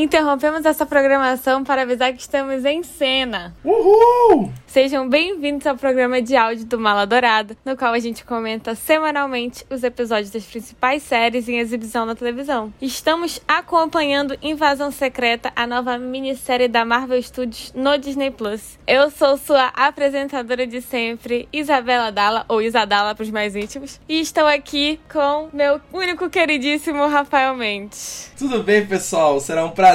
Interrompemos essa programação para avisar que estamos em cena. Uhul! Sejam bem-vindos ao programa de áudio do Mala Dourada, no qual a gente comenta semanalmente os episódios das principais séries em exibição na televisão. Estamos acompanhando Invasão Secreta, a nova minissérie da Marvel Studios no Disney Plus. Eu sou sua apresentadora de sempre, Isabela Dalla, ou Isadala para os mais íntimos, e estou aqui com meu único queridíssimo Rafael Mendes. Tudo bem, pessoal? Será um prazer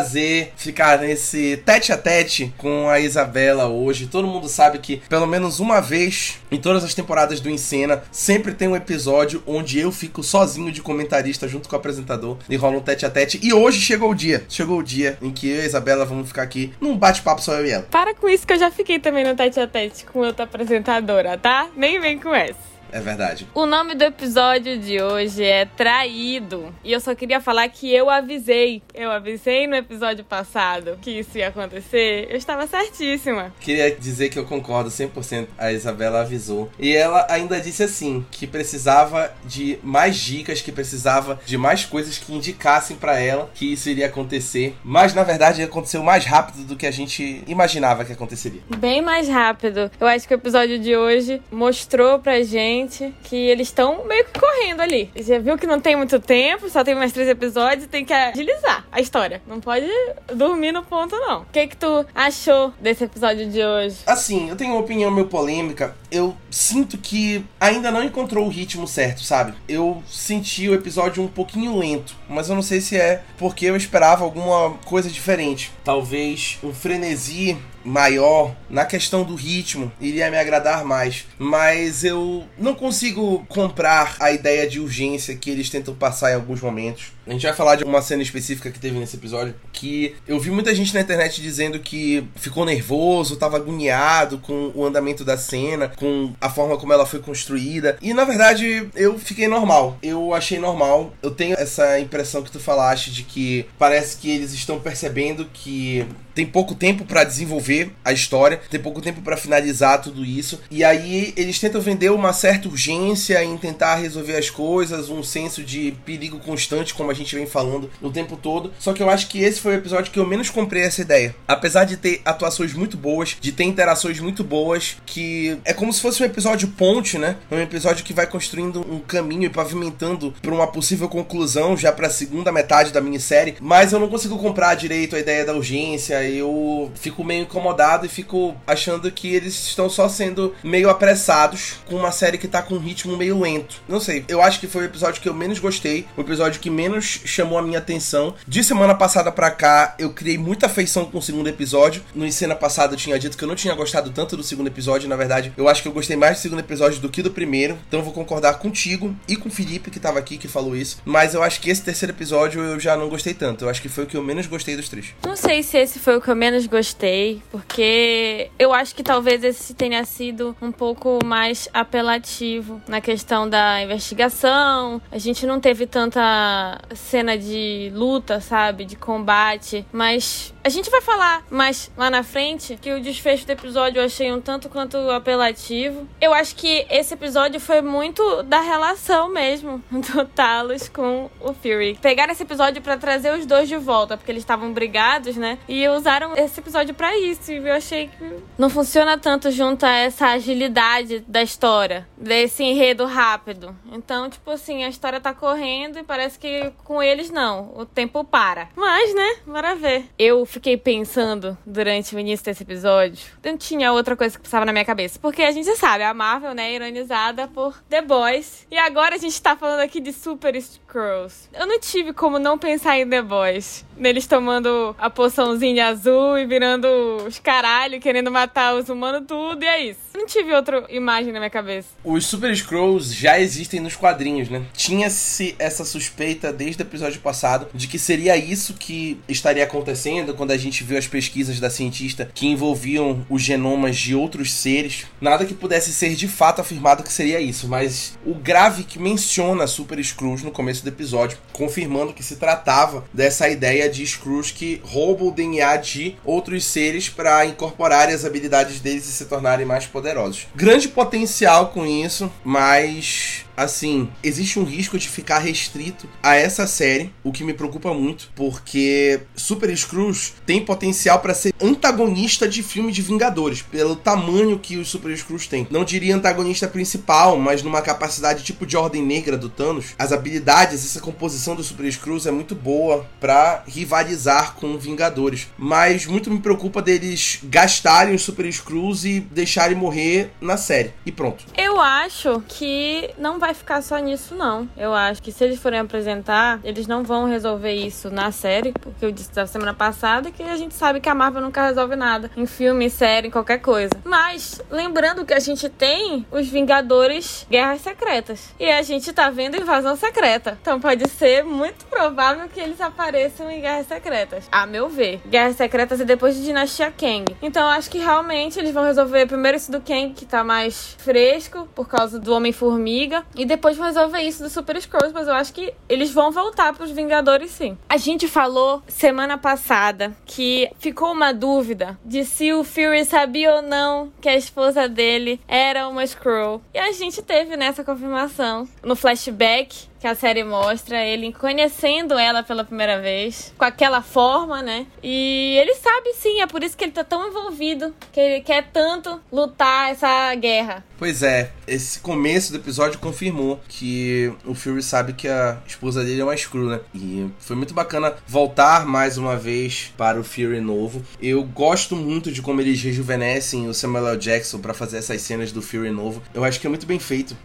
ficar nesse tete a tete com a Isabela hoje. Todo mundo sabe que, pelo menos uma vez em todas as temporadas do Encena, sempre tem um episódio onde eu fico sozinho de comentarista junto com o apresentador e rola um tete a tete. E hoje chegou o dia. Chegou o dia em que eu e a Isabela vamos ficar aqui num bate-papo só eu e ela. Para com isso que eu já fiquei também no tete a tete com outra apresentadora, tá? Nem vem com essa. É verdade. O nome do episódio de hoje é Traído. E eu só queria falar que eu avisei. Eu avisei no episódio passado que isso ia acontecer. Eu estava certíssima. Queria dizer que eu concordo 100%. A Isabela avisou. E ela ainda disse assim: que precisava de mais dicas, que precisava de mais coisas que indicassem para ela que isso iria acontecer. Mas na verdade aconteceu mais rápido do que a gente imaginava que aconteceria. Bem mais rápido. Eu acho que o episódio de hoje mostrou pra gente que eles estão meio que correndo ali. Já viu que não tem muito tempo, só tem mais três episódios, tem que agilizar a história. Não pode dormir no ponto, não. O que que tu achou desse episódio de hoje? Assim, eu tenho uma opinião meio polêmica. Eu sinto que ainda não encontrou o ritmo certo, sabe? Eu senti o episódio um pouquinho lento, mas eu não sei se é porque eu esperava alguma coisa diferente. Talvez um frenesi maior na questão do ritmo iria me agradar mais, mas eu não consigo comprar a ideia de urgência que eles tentam passar em alguns momentos. A gente vai falar de uma cena específica que teve nesse episódio que eu vi muita gente na internet dizendo que ficou nervoso, tava agoniado com o andamento da cena, com a forma como ela foi construída. E na verdade, eu fiquei normal. Eu achei normal. Eu tenho essa impressão que tu falaste de que parece que eles estão percebendo que tem pouco tempo para desenvolver a história, tem pouco tempo para finalizar tudo isso. E aí eles tentam vender uma certa urgência em tentar resolver as coisas, um senso de perigo constante, como a gente vem falando o tempo todo. Só que eu acho que esse foi o episódio que eu menos comprei essa ideia. Apesar de ter atuações muito boas, de ter interações muito boas, que é como se fosse um episódio ponte, né? Um episódio que vai construindo um caminho e pavimentando para uma possível conclusão já para a segunda metade da minissérie. Mas eu não consigo comprar direito a ideia da urgência. Eu fico meio incomodado e fico achando que eles estão só sendo meio apressados com uma série que tá com um ritmo meio lento. Não sei, eu acho que foi o episódio que eu menos gostei, o episódio que menos chamou a minha atenção. De semana passada pra cá, eu criei muita afeição com o segundo episódio. No cena passada eu tinha dito que eu não tinha gostado tanto do segundo episódio, na verdade, eu acho que eu gostei mais do segundo episódio do que do primeiro. Então eu vou concordar contigo e com o Felipe que tava aqui que falou isso, mas eu acho que esse terceiro episódio eu já não gostei tanto. Eu acho que foi o que eu menos gostei dos três. Não sei se esse foi o que eu menos gostei, porque eu acho que talvez esse tenha sido um pouco mais apelativo na questão da investigação. A gente não teve tanta cena de luta, sabe? De combate. Mas a gente vai falar mais lá na frente que o desfecho do episódio eu achei um tanto quanto apelativo. Eu acho que esse episódio foi muito da relação mesmo do Talos com o Fury. Pegaram esse episódio para trazer os dois de volta, porque eles estavam brigados, né? E usaram esse episódio para isso. E eu achei que não funciona tanto junto a essa agilidade da história, desse enredo rápido. Então, tipo assim, a história tá correndo e parece que com eles não, o tempo para. Mas, né, bora ver. Eu fiquei pensando durante o início desse episódio, não tinha outra coisa que passava na minha cabeça. Porque a gente sabe, a Marvel, né, é ironizada por The Boys. E agora a gente tá falando aqui de Super Scrolls. Eu não tive como não pensar em The Boys. Neles tomando a poçãozinha azul e virando os caralho, querendo matar os humanos, tudo, e é isso. Não tive outra imagem na minha cabeça. Os Super Scrolls já existem nos quadrinhos, né? Tinha-se essa suspeita desde o episódio passado de que seria isso que estaria acontecendo quando a gente viu as pesquisas da cientista que envolviam os genomas de outros seres. Nada que pudesse ser de fato afirmado que seria isso, mas o grave que menciona Super Screws no começo do episódio, confirmando que se tratava dessa ideia de Screws que roubam o DNA de outros seres para incorporarem as habilidades deles e se tornarem mais poderosos. Grande potencial com isso, mas assim, existe um risco de ficar restrito a essa série, o que me preocupa muito, porque Super Screws tem potencial para ser antagonista de filme de Vingadores, pelo tamanho que os Super Screws têm. Não diria antagonista principal, mas numa capacidade tipo de Ordem Negra do Thanos, as habilidades, essa composição dos Super Screws é muito boa para rivalizar com Vingadores. Mas muito me preocupa deles gastarem os Super Screws e deixarem morrer na série. E pronto. Eu acho que não vai ficar só nisso, não. Eu acho que se eles forem apresentar, eles não vão resolver isso na série, porque eu disse da semana passada que a gente sabe que a Marvel nunca resolve nada em filme, série, qualquer coisa. Mas lembrando que a gente tem os Vingadores Guerras Secretas e a gente tá vendo Invasão Secreta. Então pode ser muito provável que eles apareçam em Guerras Secretas, a meu ver. Guerras Secretas e depois de Dinastia Kang. Então acho que realmente eles vão resolver primeiro isso do Kang, que tá mais fresco por causa do Homem-Formiga, e depois resolver isso do Super Scrolls, mas eu acho que eles vão voltar pros Vingadores sim. A gente falou semana passada que ficou uma dúvida de se o Fury sabia ou não que a esposa dele era uma Skrull. E a gente teve nessa confirmação no flashback que a série mostra ele conhecendo ela pela primeira vez, com aquela forma, né? E ele sabe sim, é por isso que ele tá tão envolvido, que ele quer tanto lutar essa guerra. Pois é, esse começo do episódio confirmou que o Fury sabe que a esposa dele é uma Skrull, né? E foi muito bacana voltar mais uma vez para o Fury novo. Eu gosto muito de como eles rejuvenescem o Samuel L. Jackson para fazer essas cenas do Fury novo. Eu acho que é muito bem feito.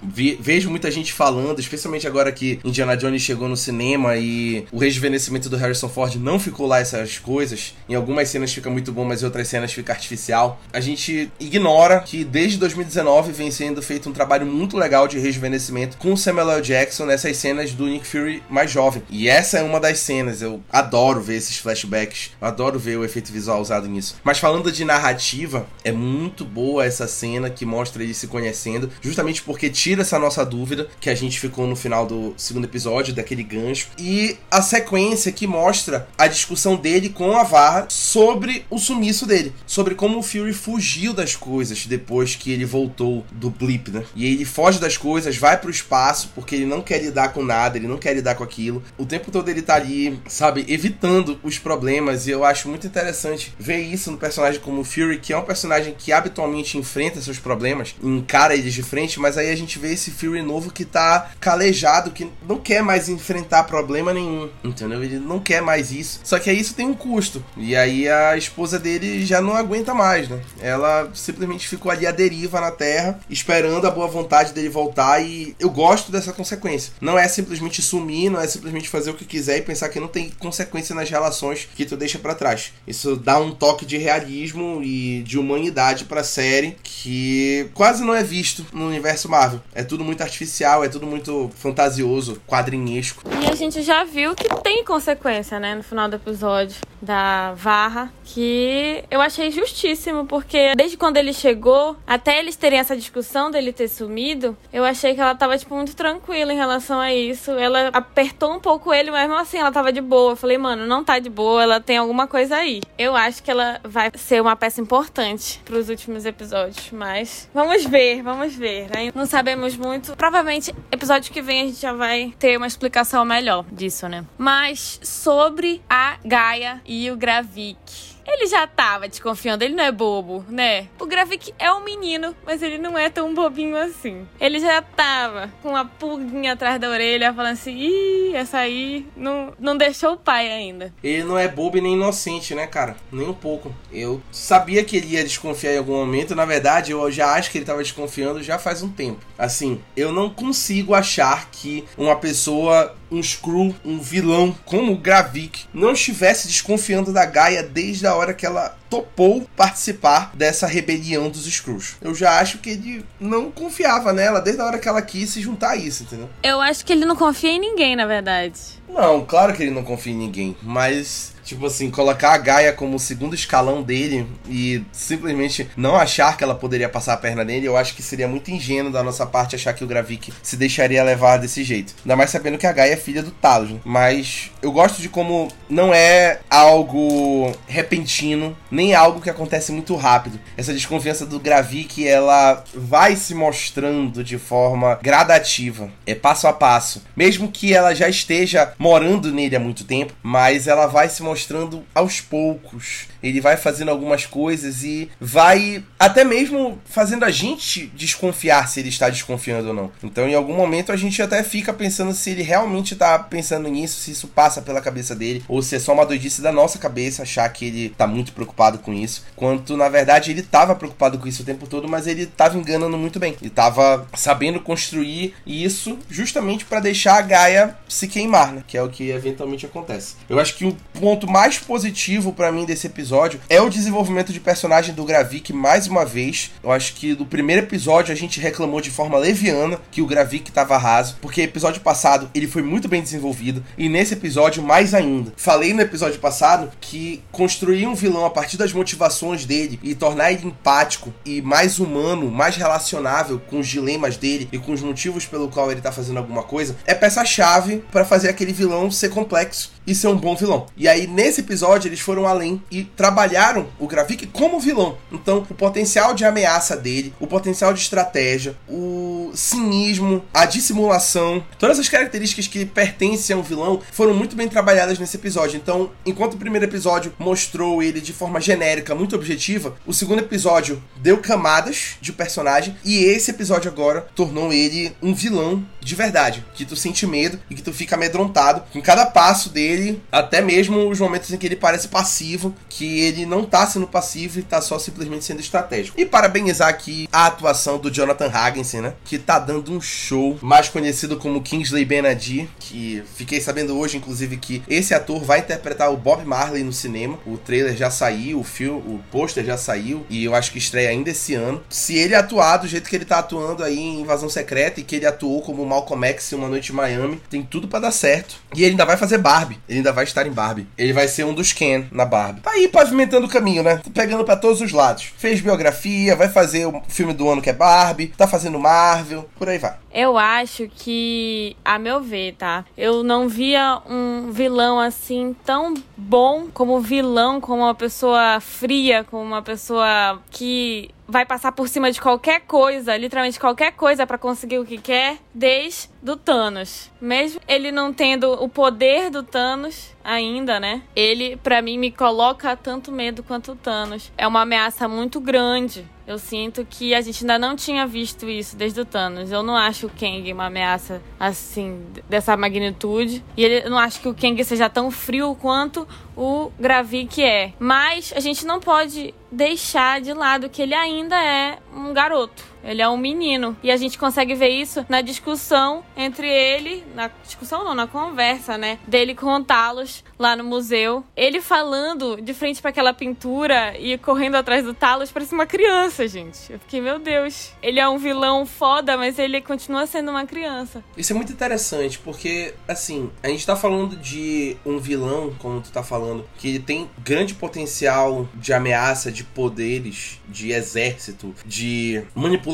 vejo muita gente falando, especialmente agora que Indiana Jones chegou no cinema e o rejuvenescimento do Harrison Ford não ficou lá essas coisas. Em algumas cenas fica muito bom, mas em outras cenas fica artificial. A gente ignora que desde 2019 vem sendo feito um trabalho muito legal de rejuvenescimento com Samuel L. Jackson nessas cenas do Nick Fury mais jovem. E essa é uma das cenas. Eu adoro ver esses flashbacks. Eu adoro ver o efeito visual usado nisso. Mas falando de narrativa, é muito boa essa cena que mostra eles se conhecendo, justamente porque tira essa nossa dúvida que a gente ficou no final do segundo episódio, daquele gancho. E a sequência que mostra a discussão dele com a Varra sobre o sumiço dele. Sobre como o Fury fugiu das coisas depois que ele voltou do blip, né? E ele foge das coisas, vai pro espaço, porque ele não quer lidar com nada, ele não quer lidar com aquilo. O tempo todo ele tá ali, sabe, evitando os problemas. E eu acho muito interessante ver isso no personagem como o Fury, que é um personagem que habitualmente enfrenta seus problemas, encara eles de frente, mas aí a gente vê esse Fury novo que tá calejado, que não quer mais enfrentar problema nenhum, entendeu? Ele não quer mais isso. Só que aí isso tem um custo. E aí a esposa dele já não aguenta mais, né? Ela simplesmente ficou ali à deriva na Terra, esperando a boa vontade dele voltar. E eu gosto dessa consequência. Não é simplesmente sumir, não é simplesmente fazer o que quiser e pensar que não tem consequência nas relações que tu deixa para trás. Isso dá um toque de realismo e de humanidade pra série que quase não é visto no universo Marvel. É tudo muito artificial, é tudo muito fantasioso quadrinhesco. E a gente já viu que tem consequência, né, no final do episódio da Varra, que eu achei justíssimo, porque desde quando ele chegou, até eles terem essa discussão dele ter sumido, eu achei que ela tava, tipo, muito tranquila em relação a isso. Ela apertou um pouco ele, mas mesmo assim ela tava de boa. Eu falei, mano, não tá de boa, ela tem alguma coisa aí. Eu acho que ela vai ser uma peça importante pros últimos episódios, mas vamos ver, vamos ver. Né? Não sabemos muito. Provavelmente, episódio que vem a gente já vai ter uma explicação melhor disso, né? Mas sobre a Gaia e o Gravik. Ele já tava desconfiando, ele não é bobo, né? O Gravik é um menino, mas ele não é tão bobinho assim. Ele já tava com uma pulguinha atrás da orelha, falando assim: ih, essa aí não, não deixou o pai ainda. Ele não é bobo e nem inocente, né, cara? Nem um pouco. Eu sabia que ele ia desconfiar em algum momento, na verdade, eu já acho que ele tava desconfiando já faz um tempo. Assim, eu não consigo achar que uma pessoa um Skrull, um vilão como o Gravik, não estivesse desconfiando da Gaia desde a hora que ela topou participar dessa rebelião dos Skrulls. Eu já acho que ele não confiava nela desde a hora que ela quis se juntar a isso, entendeu? Eu acho que ele não confia em ninguém, na verdade. Não, claro que ele não confia em ninguém, mas Tipo assim, colocar a Gaia como o segundo escalão dele e simplesmente não achar que ela poderia passar a perna nele, eu acho que seria muito ingênuo da nossa parte achar que o Gravik se deixaria levar desse jeito. Ainda mais sabendo que a Gaia é filha do Talos, né? Mas Eu gosto de como não é algo repentino, nem algo que acontece muito rápido. Essa desconfiança do Gravik, ela vai se mostrando de forma gradativa, é passo a passo. Mesmo que ela já esteja morando nele há muito tempo, mas ela vai se mostrando aos poucos. Ele vai fazendo algumas coisas e vai até mesmo fazendo a gente desconfiar se ele está desconfiando ou não. Então, em algum momento, a gente até fica pensando se ele realmente está pensando nisso, se isso passa pela cabeça dele, ou se é só uma doidice da nossa cabeça achar que ele está muito preocupado com isso. Quanto, na verdade, ele estava preocupado com isso o tempo todo, mas ele estava enganando muito bem. Ele estava sabendo construir isso justamente para deixar a Gaia se queimar, né? Que é o que eventualmente acontece. Eu acho que o ponto mais positivo para mim desse episódio é o desenvolvimento de personagem do Gravik mais uma vez. Eu acho que no primeiro episódio a gente reclamou de forma leviana que o Gravik estava raso, porque episódio passado ele foi muito bem desenvolvido e nesse episódio mais ainda. Falei no episódio passado que construir um vilão a partir das motivações dele e tornar ele empático e mais humano, mais relacionável com os dilemas dele e com os motivos pelo qual ele tá fazendo alguma coisa é peça-chave para fazer aquele vilão ser complexo e ser um bom vilão. E aí, nesse episódio, eles foram além e trabalharam o Gravik como vilão. Então, o potencial de ameaça dele, o potencial de estratégia, o cinismo, a dissimulação, todas as características que pertencem a um vilão foram muito bem trabalhadas nesse episódio. Então, enquanto o primeiro episódio mostrou ele de forma genérica, muito objetiva, o segundo episódio deu camadas de personagem e esse episódio agora tornou ele um vilão de verdade, que tu sente medo e que tu fica amedrontado com cada passo dele, até mesmo os momentos em que ele parece passivo, que ele não tá sendo passivo e tá só simplesmente sendo estratégico. E parabenizar aqui a atuação do Jonathan Hagensen, né, que tá dando um show, mais conhecido como Kingsley Benadir, que fiquei sabendo hoje, inclusive, que esse ator vai interpretar o Bob Marley no cinema. O trailer já saiu, o filme, o pôster já saiu e eu acho que estreia ainda esse ano. Se ele atuar do jeito que ele tá atuando aí em Invasão Secreta e que ele atuou como Malcolm X em Uma Noite em Miami, tem tudo para dar certo. E ele ainda vai fazer Barbie. Ele ainda vai estar em Barbie. Ele vai ser um dos Ken na Barbie. Tá aí pavimentando o caminho, né? Tá pegando para todos os lados. Fez biografia, vai fazer o filme do ano que é Barbie, tá fazendo Marvel, por aí vai. Eu acho que, a meu ver, tá? Eu não via um vilão assim tão bom como vilão, como uma pessoa fria, como uma pessoa que vai passar por cima de qualquer coisa, literalmente qualquer coisa para conseguir o que quer, desde do Thanos. Mesmo ele não tendo o poder do Thanos ainda, né? Ele para mim me coloca tanto medo quanto o Thanos. É uma ameaça muito grande. Eu sinto que a gente ainda não tinha visto isso desde o Thanos. Eu não acho o Kang uma ameaça assim dessa magnitude. E ele, eu não acho que o Kang seja tão frio quanto o Gravik é. Mas a gente não pode deixar de lado que ele ainda é um garoto. Ele é um menino. E a gente consegue ver isso na discussão entre ele. Na discussão não, na conversa, né? Dele com o Talos lá no museu. Ele falando de frente para aquela pintura e correndo atrás do Talos, parece uma criança, gente. Eu fiquei, meu Deus. Ele é um vilão foda, mas ele continua sendo uma criança. Isso é muito interessante, porque, assim, a gente tá falando de um vilão, como tu tá falando, que ele tem grande potencial de ameaça, de poderes, de exército, de manipulação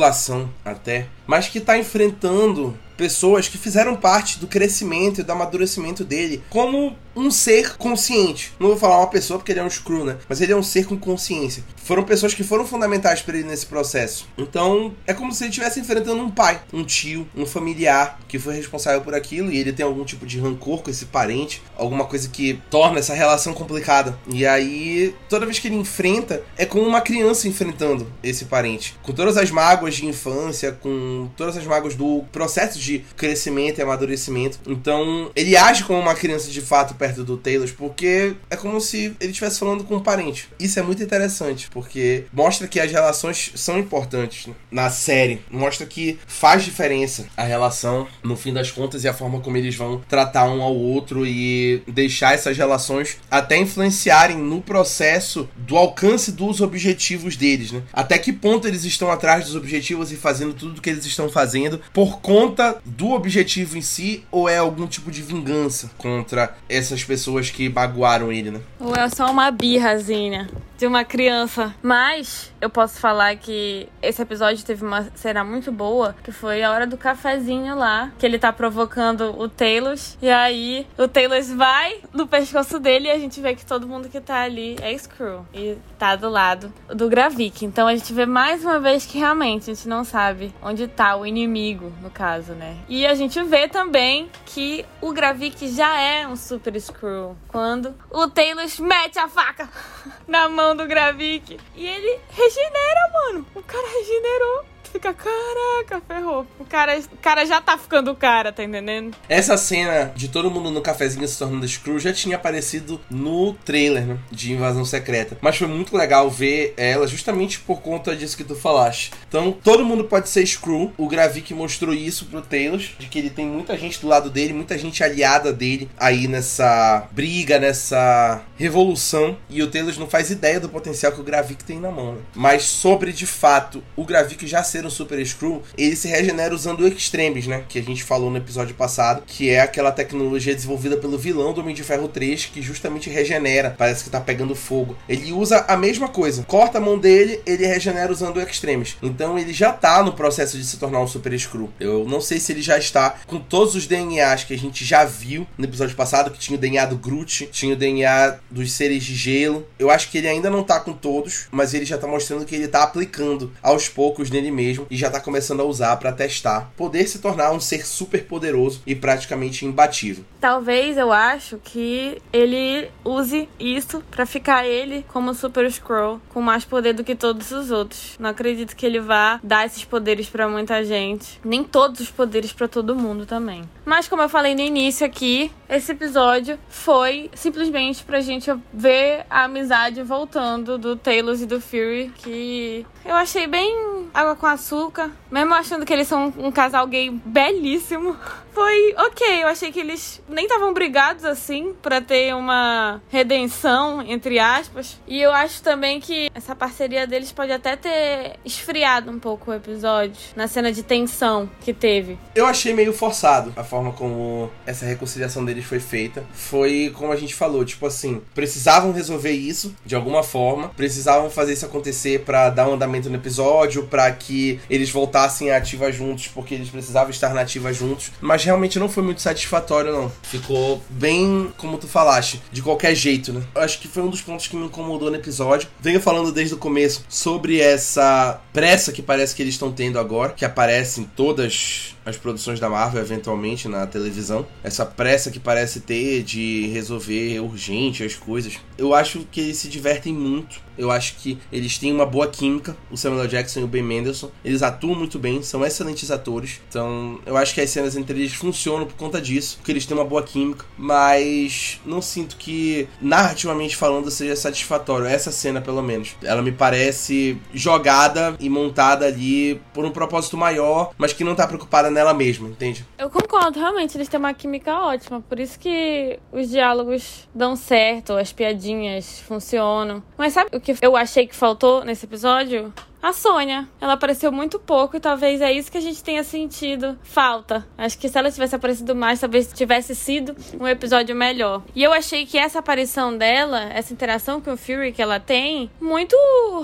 até, mas que tá enfrentando pessoas que fizeram parte do crescimento e do amadurecimento dele como um ser consciente. Não vou falar uma pessoa porque ele é um screw, né? Mas ele é um ser com consciência. Foram pessoas que foram fundamentais para ele nesse processo. Então, é como se ele estivesse enfrentando um pai, um tio, um familiar que foi responsável por aquilo e ele tem algum tipo de rancor com esse parente, alguma coisa que torna essa relação complicada. E aí, toda vez que ele enfrenta, é como uma criança enfrentando esse parente, com todas as mágoas de infância, com todas as mágoas do processo de crescimento e amadurecimento. Então, ele age como uma criança de fato perto do Taylor, porque é como se ele estivesse falando com um parente. Isso é muito interessante, porque mostra que as relações são importantes né? na série. Mostra que faz diferença a relação, no fim das contas, e a forma como eles vão tratar um ao outro e deixar essas relações até influenciarem no processo do alcance dos objetivos deles, né? Até que ponto eles estão atrás dos objetivos e fazendo tudo o que eles estão fazendo por conta do objetivo em si ou é algum tipo de vingança contra essas pessoas que baguaram ele, né? Ou é só uma birrazinha de uma criança. Mas eu posso falar que esse episódio teve uma cena muito boa, que foi a hora do cafezinho lá, que ele tá provocando o Talos. E aí o Talos vai no pescoço dele e a gente vê que todo mundo que tá ali é Screw. E tá do lado do Gravik. Então a gente vê mais uma vez que realmente a gente não sabe onde tá o inimigo, no caso, né? E a gente vê também que o Gravik já é um Super Screw. Quando o Talos mete a faca na mão do Gravik. E ele regenera, mano. O cara regenerou fica, caraca, ferrou. O cara, o cara já tá ficando cara, tá entendendo? Essa cena de todo mundo no cafezinho se tornando Screw já tinha aparecido no trailer né, de Invasão Secreta. Mas foi muito legal ver ela justamente por conta disso que tu falaste. Então, todo mundo pode ser Screw. O Gravik mostrou isso pro Talos, de que ele tem muita gente do lado dele, muita gente aliada dele aí nessa briga, nessa revolução. E o Talos não faz ideia do potencial que o Gravik tem na mão. Né? Mas sobre, de fato, o Gravik já ser um Super Screw, ele se regenera usando o Extremes, né? Que a gente falou no episódio passado, que é aquela tecnologia desenvolvida pelo vilão do Homem de Ferro 3, que justamente regenera, parece que tá pegando fogo. Ele usa a mesma coisa, corta a mão dele, ele regenera usando o Extremes. Então ele já tá no processo de se tornar um Super Screw. Eu não sei se ele já está com todos os DNAs que a gente já viu no episódio passado, que tinha o DNA do Groot, tinha o DNA dos seres de gelo. Eu acho que ele ainda não tá com todos, mas ele já tá mostrando que ele tá aplicando aos poucos nele mesmo mesmo e já está começando a usar para testar poder se tornar um ser super poderoso e praticamente imbatível. Talvez eu acho que ele use isso para ficar ele como Super Scroll com mais poder do que todos os outros. Não acredito que ele vá dar esses poderes para muita gente, nem todos os poderes para todo mundo também. Mas como eu falei no início aqui, esse episódio foi simplesmente pra gente ver a amizade voltando do Talos e do Fury, que eu achei bem água com açúcar, mesmo achando que eles são um casal gay belíssimo. Foi ok, eu achei que eles nem estavam brigados assim para ter uma redenção, entre aspas. E eu acho também que essa parceria deles pode até ter esfriado um pouco o episódio, na cena de tensão que teve. Eu achei meio forçado a forma como essa reconciliação deles foi feita. Foi como a gente falou, tipo assim, precisavam resolver isso de alguma forma, precisavam fazer isso acontecer para dar um andamento no episódio, para que eles voltassem a ativa juntos, porque eles precisavam estar na ativa juntos, mas realmente não foi muito satisfatório não. Ficou bem, como tu falaste, de qualquer jeito, né? Acho que foi um dos pontos que me incomodou no episódio. Venho falando desde o começo sobre essa pressa que parece que eles estão tendo agora, que aparece em todas as produções da Marvel eventualmente na televisão. Essa pressa que parece ter de resolver urgente as coisas. Eu acho que eles se divertem muito. Eu acho que eles têm uma boa química, o Samuel Jackson e o Ben Mendelsohn. Eles atuam muito bem, são excelentes atores. Então, eu acho que as cenas entre eles funcionam por conta disso, porque eles têm uma boa química. Mas não sinto que, narrativamente falando, seja satisfatório. Essa cena, pelo menos. Ela me parece jogada e montada ali por um propósito maior, mas que não tá preocupada nela mesma, entende? Eu concordo, realmente, eles têm uma química ótima. Por isso que os diálogos dão certo, as piadinhas funcionam. Mas sabe o que eu achei que faltou nesse episódio? A Sônia. Ela apareceu muito pouco e talvez é isso que a gente tenha sentido falta. Acho que se ela tivesse aparecido mais, talvez tivesse sido um episódio melhor. E eu achei que essa aparição dela, essa interação com o Fury que ela tem, muito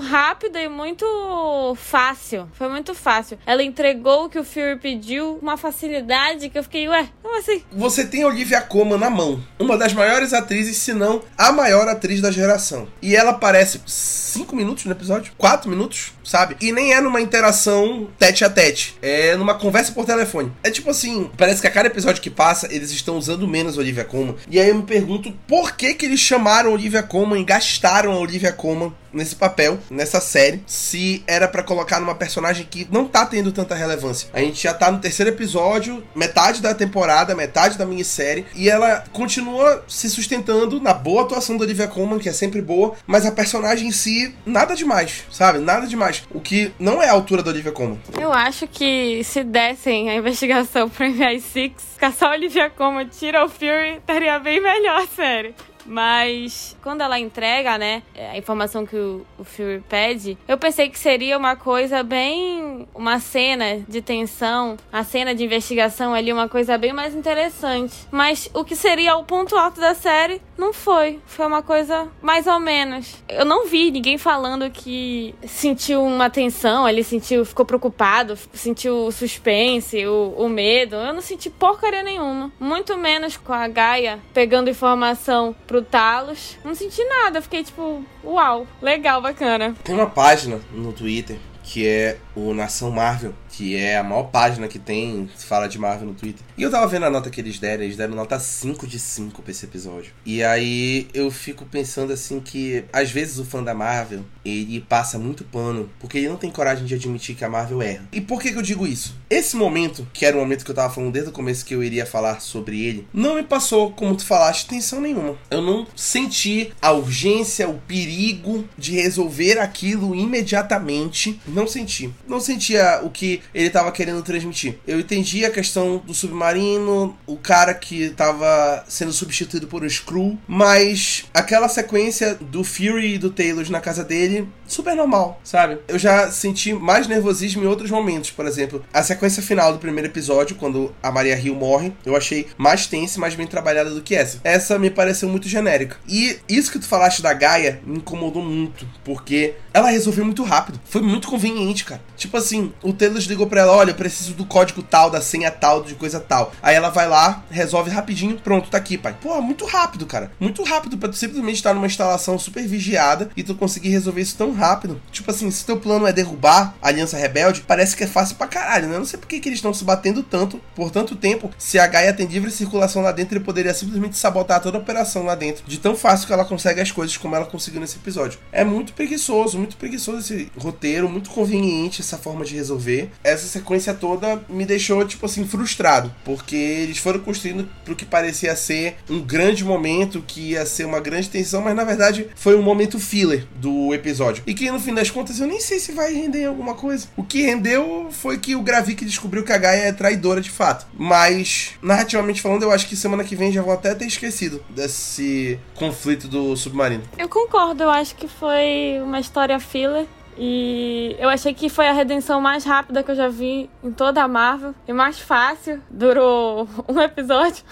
rápida e muito fácil. Foi muito fácil. Ela entregou o que o Fury pediu, uma facilidade que eu fiquei, ué, como assim? Você tem Olivia Colman na mão, uma das maiores atrizes, se não a maior atriz da geração. E ela aparece 5 minutos no episódio, 4 minutos, sabe? E nem é numa interação tete a tete. É numa conversa por telefone. É tipo assim, parece que a cada episódio que passa, eles estão usando menos Olivia Colman. E aí eu me pergunto por que que eles chamaram Olivia Colman e gastaram a Olivia Colman nesse papel, nessa série, se era para colocar numa personagem que não tá tendo tanta relevância. A gente já tá no terceiro episódio, metade da temporada, metade da minissérie, e ela continua se sustentando na boa atuação da Olivia Colman, que é sempre boa, mas a personagem em si, nada demais, sabe? Nada demais. O que não é a altura da Olivia Colman. Eu acho que se dessem a investigação pro MI6, caçar a Olivia Colman, tira o Fury, estaria bem melhor, sério. Mas quando ela entrega, né, a informação que o, o Fury pede, eu pensei que seria uma coisa bem. uma cena de tensão, a cena de investigação ali, uma coisa bem mais interessante. Mas o que seria o ponto alto da série não foi. Foi uma coisa mais ou menos. Eu não vi ninguém falando que sentiu uma tensão, ele sentiu, ficou preocupado, sentiu suspense, o, o medo. Eu não senti porcaria nenhuma. Muito menos com a Gaia pegando informação pro Talos. Não senti nada. Fiquei tipo, uau, legal, bacana. Tem uma página no Twitter que é o Nação Marvel, que é a maior página que tem, fala de Marvel no Twitter. E eu tava vendo a nota que eles deram, eles deram nota 5 de 5 pra esse episódio. E aí eu fico pensando assim que às vezes o fã da Marvel, ele passa muito pano, porque ele não tem coragem de admitir que a Marvel erra. E por que, que eu digo isso? Esse momento, que era o momento que eu tava falando desde o começo que eu iria falar sobre ele, não me passou, como tu falaste, tensão nenhuma. Eu não senti a urgência, o perigo de resolver aquilo imediatamente. Não senti. Não sentia o que ele estava querendo transmitir. Eu entendi a questão do submarino, o cara que estava sendo substituído por um Screw, mas aquela sequência do Fury e do Taylor na casa dele, super normal, sabe? Eu já senti mais nervosismo em outros momentos, por exemplo, a sequência final do primeiro episódio, quando a Maria Hill morre, eu achei mais tensa e mais bem trabalhada do que essa. Essa me pareceu muito genérica. E isso que tu falaste da Gaia me incomodou muito, porque ela resolveu muito rápido. Foi muito conveniente, cara. Tipo assim, o Taylor ligou pra ela: olha, eu preciso do código tal, da senha tal, de coisa tal. Aí ela vai lá, resolve rapidinho, pronto, tá aqui, pai. Pô, muito rápido, cara. Muito rápido pra tu simplesmente estar numa instalação super vigiada e tu conseguir resolver isso tão rápido. Tipo assim, se teu plano é derrubar a Aliança Rebelde, parece que é fácil pra caralho, né? Eu não sei por que, que eles estão se batendo tanto por tanto tempo. Se a Gaia tem livre circulação lá dentro, ele poderia simplesmente sabotar toda a operação lá dentro. De tão fácil que ela consegue as coisas como ela conseguiu nesse episódio. É muito preguiçoso, muito preguiçoso esse roteiro, muito conveniente essa forma de resolver. Essa sequência toda me deixou, tipo assim, frustrado. Porque eles foram construindo pro que parecia ser um grande momento, que ia ser uma grande tensão, mas na verdade foi um momento filler do episódio. E que no fim das contas eu nem sei se vai render alguma coisa. O que rendeu foi que o Gravik descobriu que a Gaia é traidora de fato. Mas, narrativamente falando, eu acho que semana que vem já vou até ter esquecido desse conflito do submarino. Eu concordo, eu acho que foi uma história filler. E eu achei que foi a redenção mais rápida que eu já vi em toda a Marvel. E mais fácil. Durou um episódio.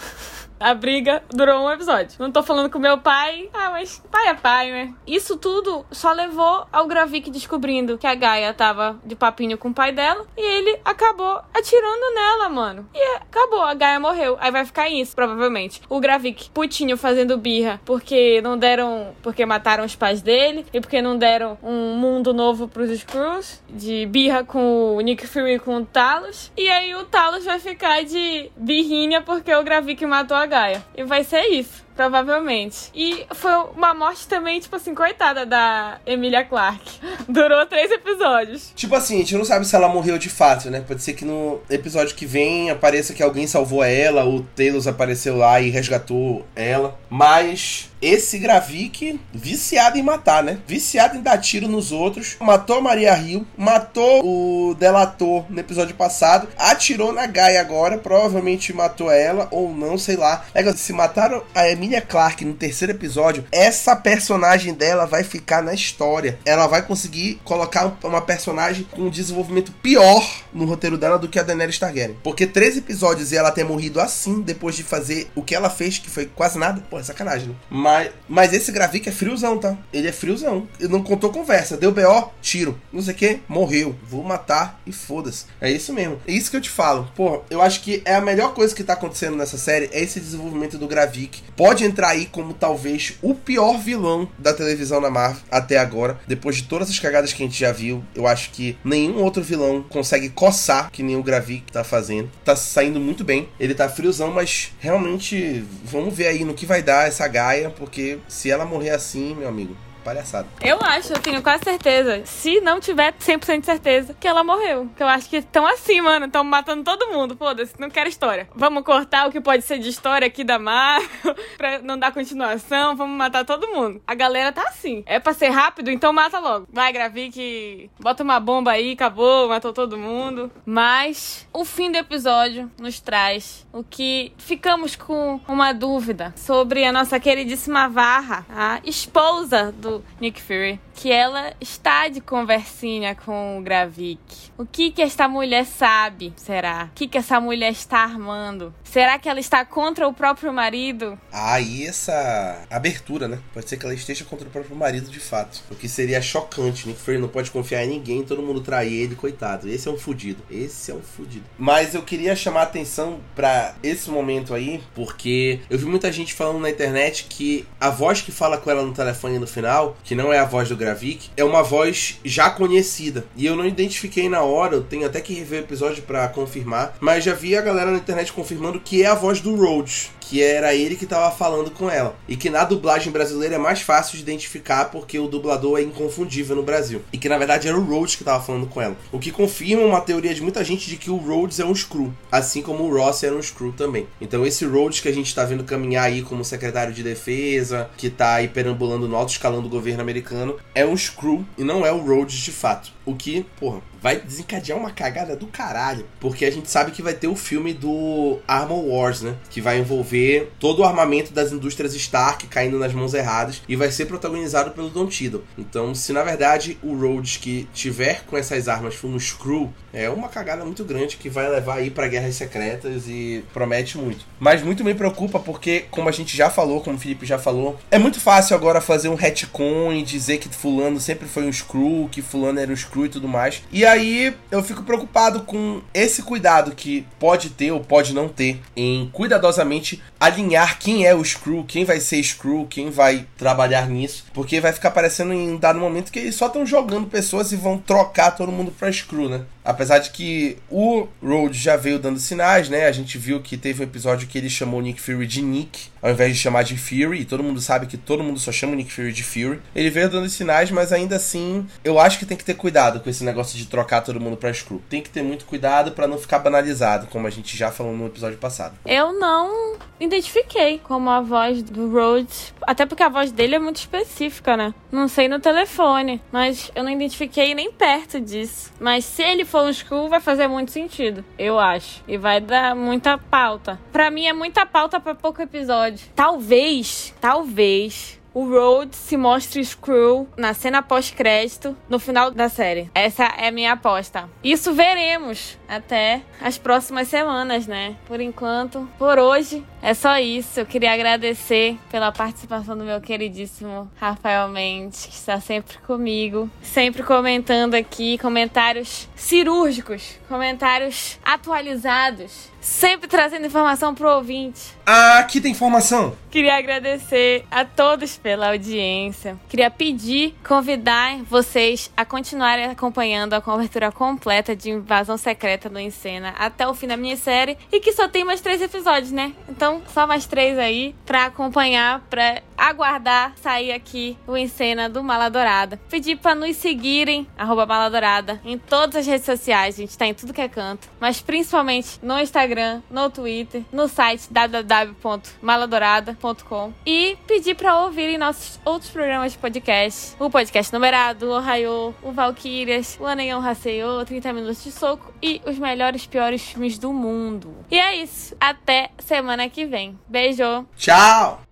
A briga durou um episódio. Não tô falando com meu pai. Ah, mas pai é pai, né? Isso tudo só levou ao Gravik descobrindo que a Gaia tava de papinho com o pai dela. E ele acabou atirando nela, mano. E acabou, a Gaia morreu. Aí vai ficar isso, provavelmente. O Gravik putinho fazendo birra porque não deram. Porque mataram os pais dele. E porque não deram um mundo novo pros Skrulls. De birra com o Nick Fury e com o Talos. E aí o Talos vai ficar de birrinha porque o Gravik matou a E vai ser isso. Provavelmente. E foi uma morte também, tipo assim, coitada da Emilia Clarke. Durou três episódios. Tipo assim, a gente não sabe se ela morreu de fato, né? Pode ser que no episódio que vem apareça que alguém salvou ela, o Taylor apareceu lá e resgatou ela. Mas esse Gravik, viciado em matar, né? Viciado em dar tiro nos outros. Matou a Maria Rio, matou o Delator no episódio passado, atirou na Gaia agora, provavelmente matou ela, ou não, sei lá. É, se mataram a Emilia Clarke no terceiro episódio, essa personagem dela vai ficar na história. Ela vai conseguir colocar uma personagem com um desenvolvimento pior no roteiro dela do que a Daenerys Targaryen. Porque três episódios e ela ter morrido assim, depois de fazer o que ela fez, que foi quase nada, pô, é sacanagem, né? Mas, mas esse Gravik é friozão, tá? Ele é friozão. Ele não contou conversa. Deu BO, tiro. Não sei o que, morreu. Vou matar e foda-se. É isso mesmo. É isso que eu te falo. Pô, eu acho que é a melhor coisa que tá acontecendo nessa série é esse desenvolvimento do Gravik. Pode entrar aí como talvez o pior vilão da televisão na Marvel até agora. Depois de todas as cagadas que a gente já viu, eu acho que nenhum outro vilão consegue coçar que nem o Gravik tá fazendo. Tá saindo muito bem. Ele tá friozão, mas realmente vamos ver aí no que vai dar essa Gaia porque se ela morrer assim, meu amigo, palhaçada. Eu acho, eu tenho quase certeza. Se não tiver 100% de certeza que ela morreu. Que eu acho que estão assim, mano. Estão matando todo mundo. Foda-se, não quero história. Vamos cortar o que pode ser de história aqui da Marvel pra não dar continuação. Vamos matar todo mundo. A galera tá assim. É pra ser rápido, então mata logo. Vai, Gravik, bota uma bomba aí, acabou, matou todo mundo. Mas o fim do episódio nos traz o que ficamos com uma dúvida sobre a nossa queridíssima Varra, a esposa do Nick Fury que ela está de conversinha com o Gravik. O que que esta mulher sabe, será? O que que essa mulher está armando? Será que ela está contra o próprio marido? Ah, e essa abertura, né? Pode ser que ela esteja contra o próprio marido de fato. O que seria chocante. Nick Fury não pode confiar em ninguém, todo mundo trai ele, coitado. Esse é um fudido. Esse é um fudido. Mas eu queria chamar a atenção para esse momento aí, porque eu vi muita gente falando na internet que a voz que fala com ela no telefone no final, que não é a voz do Gravik, Gravik é uma voz já conhecida. E eu não identifiquei na hora, eu tenho até que rever o episódio para confirmar, mas já vi a galera na internet confirmando que é a voz do Rhodes, que era ele que estava falando com ela. E que na dublagem brasileira é mais fácil de identificar porque o dublador é inconfundível no Brasil. E que na verdade era o Rhodes que estava falando com ela. O que confirma uma teoria de muita gente de que o Rhodes é um Screw, assim como o Ross era um Screw também. Então esse Rhodes que a gente está vendo caminhar aí como secretário de defesa, que está aí perambulando no alto escalão do governo americano, é um Screw e não é o Rhodes de fato. O que, porra, vai desencadear uma cagada do caralho. Porque a gente sabe que vai ter o filme do Armor Wars, né? Que vai envolver todo o armamento das indústrias Stark caindo nas mãos erradas e vai ser protagonizado pelo Don Tiddle. Então, se na verdade o Rhodes que tiver com essas armas for um Screw, é uma cagada muito grande que vai levar aí para guerras secretas e promete muito. Mas muito me preocupa porque, como a gente já falou, como o Felipe já falou, é muito fácil agora fazer um retcon e dizer que fulano sempre foi um Screw, que fulano era um Screw e tudo mais. E aí eu fico preocupado com esse cuidado que pode ter ou pode não ter em cuidadosamente alinhar quem é o Screw, quem vai ser Screw, quem vai trabalhar nisso, porque vai ficar parecendo em dado momento que eles só estão jogando pessoas e vão trocar todo mundo pra Screw, né? Apesar de que o Road já veio dando sinais, né? A gente viu que teve um episódio que ele chamou Nick Fury de Nick, ao invés de chamar de Fury, e todo mundo sabe que todo mundo só chama o Nick Fury de Fury. Ele veio dando sinais, mas ainda assim, eu acho que tem que ter cuidado com esse negócio de trocar todo mundo pra Screw. Tem que ter muito cuidado para não ficar banalizado, como a gente já falou no episódio passado. Eu não identifiquei como a voz do Rhodes, até porque a voz dele é muito específica, né? Não sei no telefone, mas eu não identifiquei nem perto disso. Mas se ele for um Screw, vai fazer muito sentido, eu acho. E vai dar muita pauta. Pra mim é muita pauta para pouco episódio. Talvez, talvez o Road se mostre Screw na cena pós-crédito no final da série. Essa é a minha aposta. Isso veremos até as próximas semanas, né? Por enquanto, por hoje, é só isso. Eu queria agradecer pela participação do meu queridíssimo Rafael Mendes, que está sempre comigo, sempre comentando aqui comentários cirúrgicos, comentários atualizados sempre trazendo informação pro ouvinte. Ah, aqui tem informação. Queria agradecer a todos pela audiência. Queria pedir, convidar vocês a continuarem acompanhando a cobertura completa de Invasão Secreta no Encena até o fim da minissérie e que só tem mais três episódios, né? Então, só mais três aí pra acompanhar, pra aguardar sair aqui o Encena do Mala Dourada. Pedir pra nos seguirem, arroba Mala Dourada, em todas as redes sociais, a gente tá em tudo que é canto, mas principalmente no Instagram no Twitter, no site www.maladorada.com e pedir para ouvirem nossos outros programas de podcast. O podcast numerado, o Ohio, o Valkyrias, o Aneion Haseyo, 30 Minutos de Soco e os melhores piores filmes do mundo. E é isso. Até semana que vem. Beijo. Tchau.